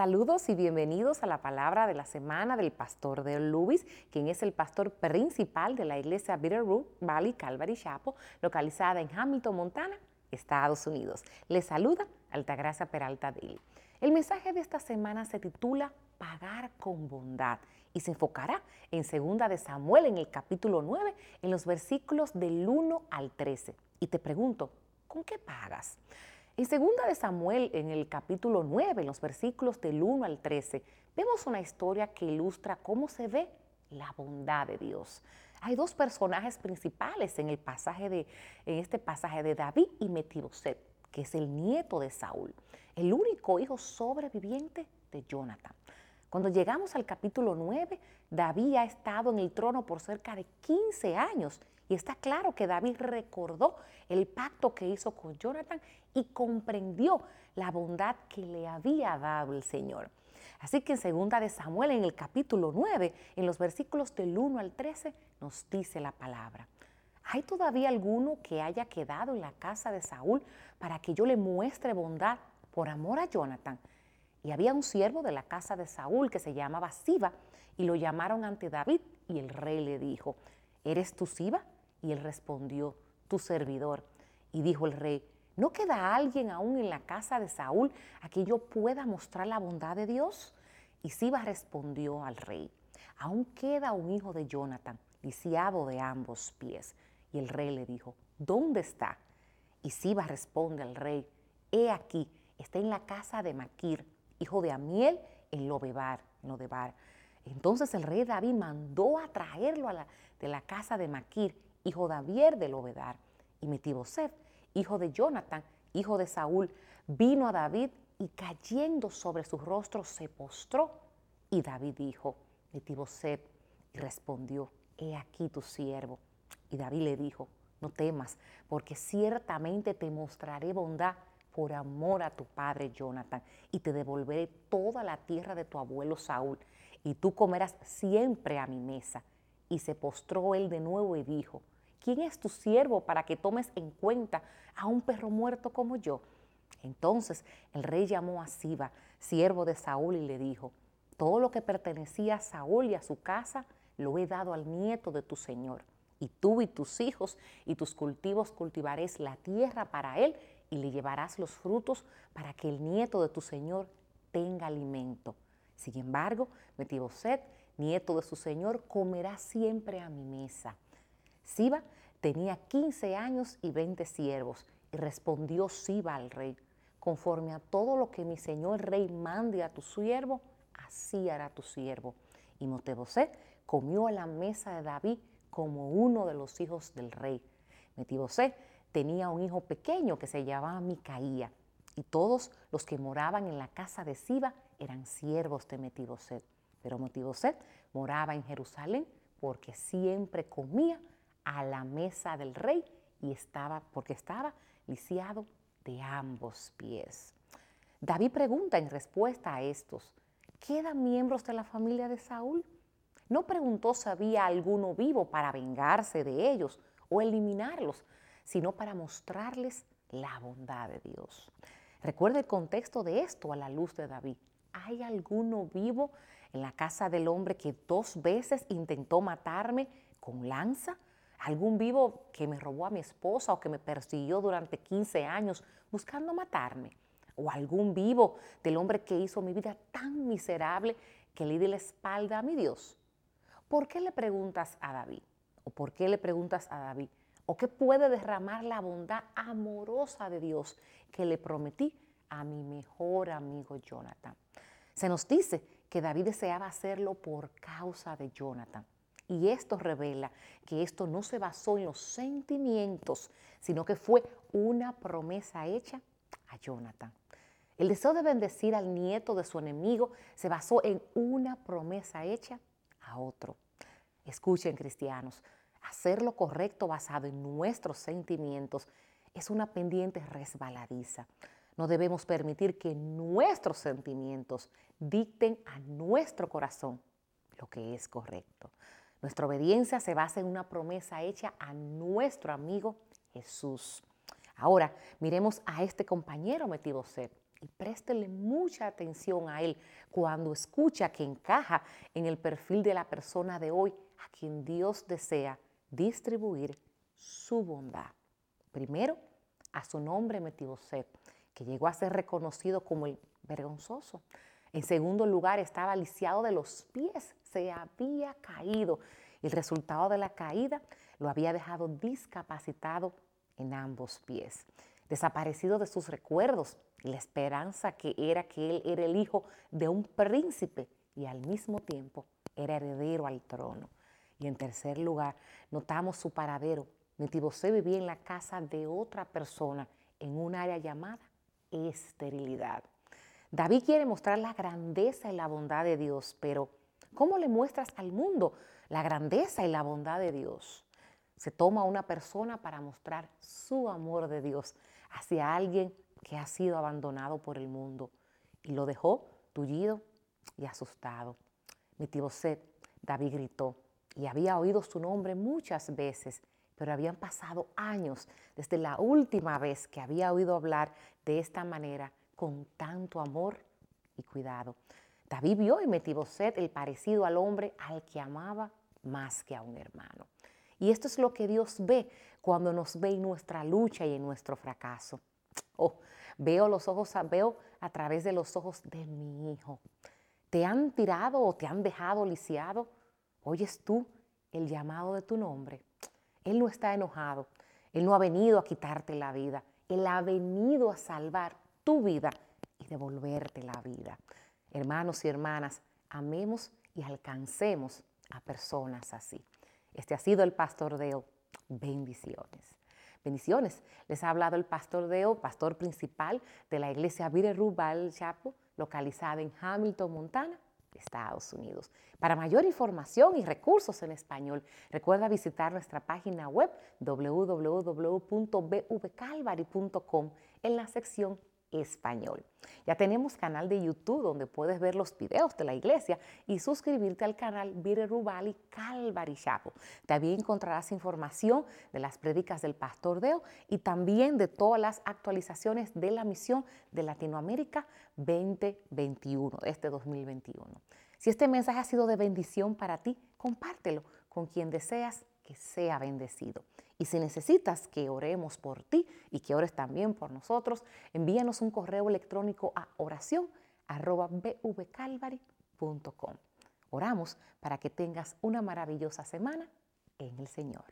Saludos y bienvenidos a la palabra de la semana del pastor de Lewis, quien es el pastor principal de la iglesia Bitterroot Valley Calvary Chapel, localizada en Hamilton, Montana, Estados Unidos. Les saluda Altagracia Peralta Daly. El mensaje de esta semana se titula Pagar con bondad y se enfocará en 2 de Samuel en el capítulo 9, en los versículos del 1 al 13. Y te pregunto, ¿con qué pagas? En segunda de Samuel, en el capítulo 9, en los versículos del 1 al 13, vemos una historia que ilustra cómo se ve la bondad de Dios. Hay dos personajes principales en el pasaje de en este pasaje de David y Metiboset, que es el nieto de Saúl, el único hijo sobreviviente de Jonathan. Cuando llegamos al capítulo 9, David ha estado en el trono por cerca de 15 años y está claro que David recordó el pacto que hizo con Jonathan y comprendió la bondad que le había dado el Señor. Así que en segunda de Samuel, en el capítulo 9, en los versículos del 1 al 13, nos dice la palabra. ¿Hay todavía alguno que haya quedado en la casa de Saúl para que yo le muestre bondad por amor a Jonathan? Y había un siervo de la casa de Saúl que se llamaba Siba y lo llamaron ante David y el rey le dijo, ¿eres tú Siba? Y él respondió, tu servidor. Y dijo el rey, ¿no queda alguien aún en la casa de Saúl a quien yo pueda mostrar la bondad de Dios? Y Siba respondió al rey, aún queda un hijo de Jonathan, lisiado de ambos pies. Y el rey le dijo, ¿dónde está? Y Siba responde al rey, he aquí, está en la casa de Maquir, hijo de Amiel, en Lodebar. Lodebar. Entonces el rey David mandó a traerlo de la casa de Maquir hijo de Abier de Lobedar, y Metiboset, hijo de Jonathan, hijo de Saúl, vino a David y cayendo sobre su rostro se postró. Y David dijo, Metiboset, y respondió, he aquí tu siervo. Y David le dijo, no temas, porque ciertamente te mostraré bondad por amor a tu padre Jonathan, y te devolveré toda la tierra de tu abuelo Saúl, y tú comerás siempre a mi mesa. Y se postró él de nuevo y dijo, ¿quién es tu siervo para que tomes en cuenta a un perro muerto como yo? Entonces el rey llamó a Siba, siervo de Saúl, y le dijo, todo lo que pertenecía a Saúl y a su casa lo he dado al nieto de tu señor. Y tú y tus hijos y tus cultivos cultivaréis la tierra para él y le llevarás los frutos para que el nieto de tu señor tenga alimento. Sin embargo, Metiboset, nieto de su señor, comerá siempre a mi mesa. Siba tenía 15 años y 20 siervos, y respondió Siba al rey, conforme a todo lo que mi señor rey mande a tu siervo, así hará tu siervo. Y Moteboset comió a la mesa de David como uno de los hijos del rey. Metiboset tenía un hijo pequeño que se llamaba Micaía, y todos los que moraban en la casa de Siba eran siervos de Metiboset. Pero Metiboset moraba en Jerusalén porque siempre comía a la mesa del rey y estaba, porque estaba lisiado de ambos pies. David pregunta en respuesta a estos, ¿quedan miembros de la familia de Saúl? No preguntó si había alguno vivo para vengarse de ellos o eliminarlos, sino para mostrarles la bondad de Dios. Recuerda el contexto de esto a la luz de David. ¿Hay alguno vivo en la casa del hombre que dos veces intentó matarme con lanza? algún vivo que me robó a mi esposa o que me persiguió durante 15 años buscando matarme, o algún vivo del hombre que hizo mi vida tan miserable que le di la espalda a mi Dios. ¿Por qué le preguntas a David? ¿O por qué le preguntas a David? ¿O qué puede derramar la bondad amorosa de Dios que le prometí a mi mejor amigo Jonathan? Se nos dice que David deseaba hacerlo por causa de Jonathan. Y esto revela que esto no se basó en los sentimientos, sino que fue una promesa hecha a Jonathan. El deseo de bendecir al nieto de su enemigo se basó en una promesa hecha a otro. Escuchen, cristianos, hacer lo correcto basado en nuestros sentimientos es una pendiente resbaladiza. No debemos permitir que nuestros sentimientos dicten a nuestro corazón lo que es correcto. Nuestra obediencia se basa en una promesa hecha a nuestro amigo Jesús. Ahora, miremos a este compañero Metiboset, y préstele mucha atención a él cuando escucha que encaja en el perfil de la persona de hoy a quien Dios desea distribuir su bondad. Primero, a su nombre Metiboset, llegó a ser reconocido como el vergonzoso. En segundo lugar, estaba lisiado de los pies, se había caído. El resultado de la caída lo había dejado discapacitado en ambos pies, desaparecido de sus recuerdos y la esperanza que era que él era el hijo de un príncipe y al mismo tiempo era heredero al trono. Y en tercer lugar, notamos su paradero. Metibosé vivía en la casa de otra persona en un área llamada esterilidad. David quiere mostrar la grandeza y la bondad de Dios, pero ¿cómo le muestras al mundo la grandeza y la bondad de Dios? Se toma una persona para mostrar su amor de Dios hacia alguien que ha sido abandonado por el mundo y lo dejó tullido y asustado. Metiboset, David gritó y había oído su nombre muchas veces, pero habían pasado años desde la última vez que había oído hablar de esta manera con tanto amor y cuidado. David vio en Metiboset el parecido al hombre al que amaba más que a un hermano. Y esto es lo que Dios ve cuando nos ve en nuestra lucha y en nuestro fracaso. Oh, veo los ojos, veo a través de los ojos de mi hijo. ¿Te han tirado o te han dejado lisiado? ¿Oyes tú el llamado de tu nombre? Él no está enojado. Él no ha venido a quitarte la vida. Él ha venido a salvar tu vida y devolverte la vida. Hermanos y hermanas, amemos y alcancemos a personas así. Este ha sido el Pastor Deo. Bendiciones. Bendiciones. Les ha hablado el Pastor Deo, pastor principal de la iglesia Virerubal Chapo, localizada en Hamilton, Montana, Estados Unidos. Para mayor información y recursos en español, recuerda visitar nuestra página web www.bvcalvary.com en la sección español. Ya tenemos canal de YouTube donde puedes ver los videos de la iglesia y suscribirte al canal Rubali Calvary Chapo. También encontrarás información de las prédicas del Pastor Deo y también de todas las actualizaciones de la misión de Latinoamérica 2021, este 2021. Si este mensaje ha sido de bendición para ti, compártelo con quien deseas que sea bendecido. Y si necesitas que oremos por ti y que ores también por nosotros, envíanos un correo electrónico a oración Oramos para que tengas una maravillosa semana en el Señor.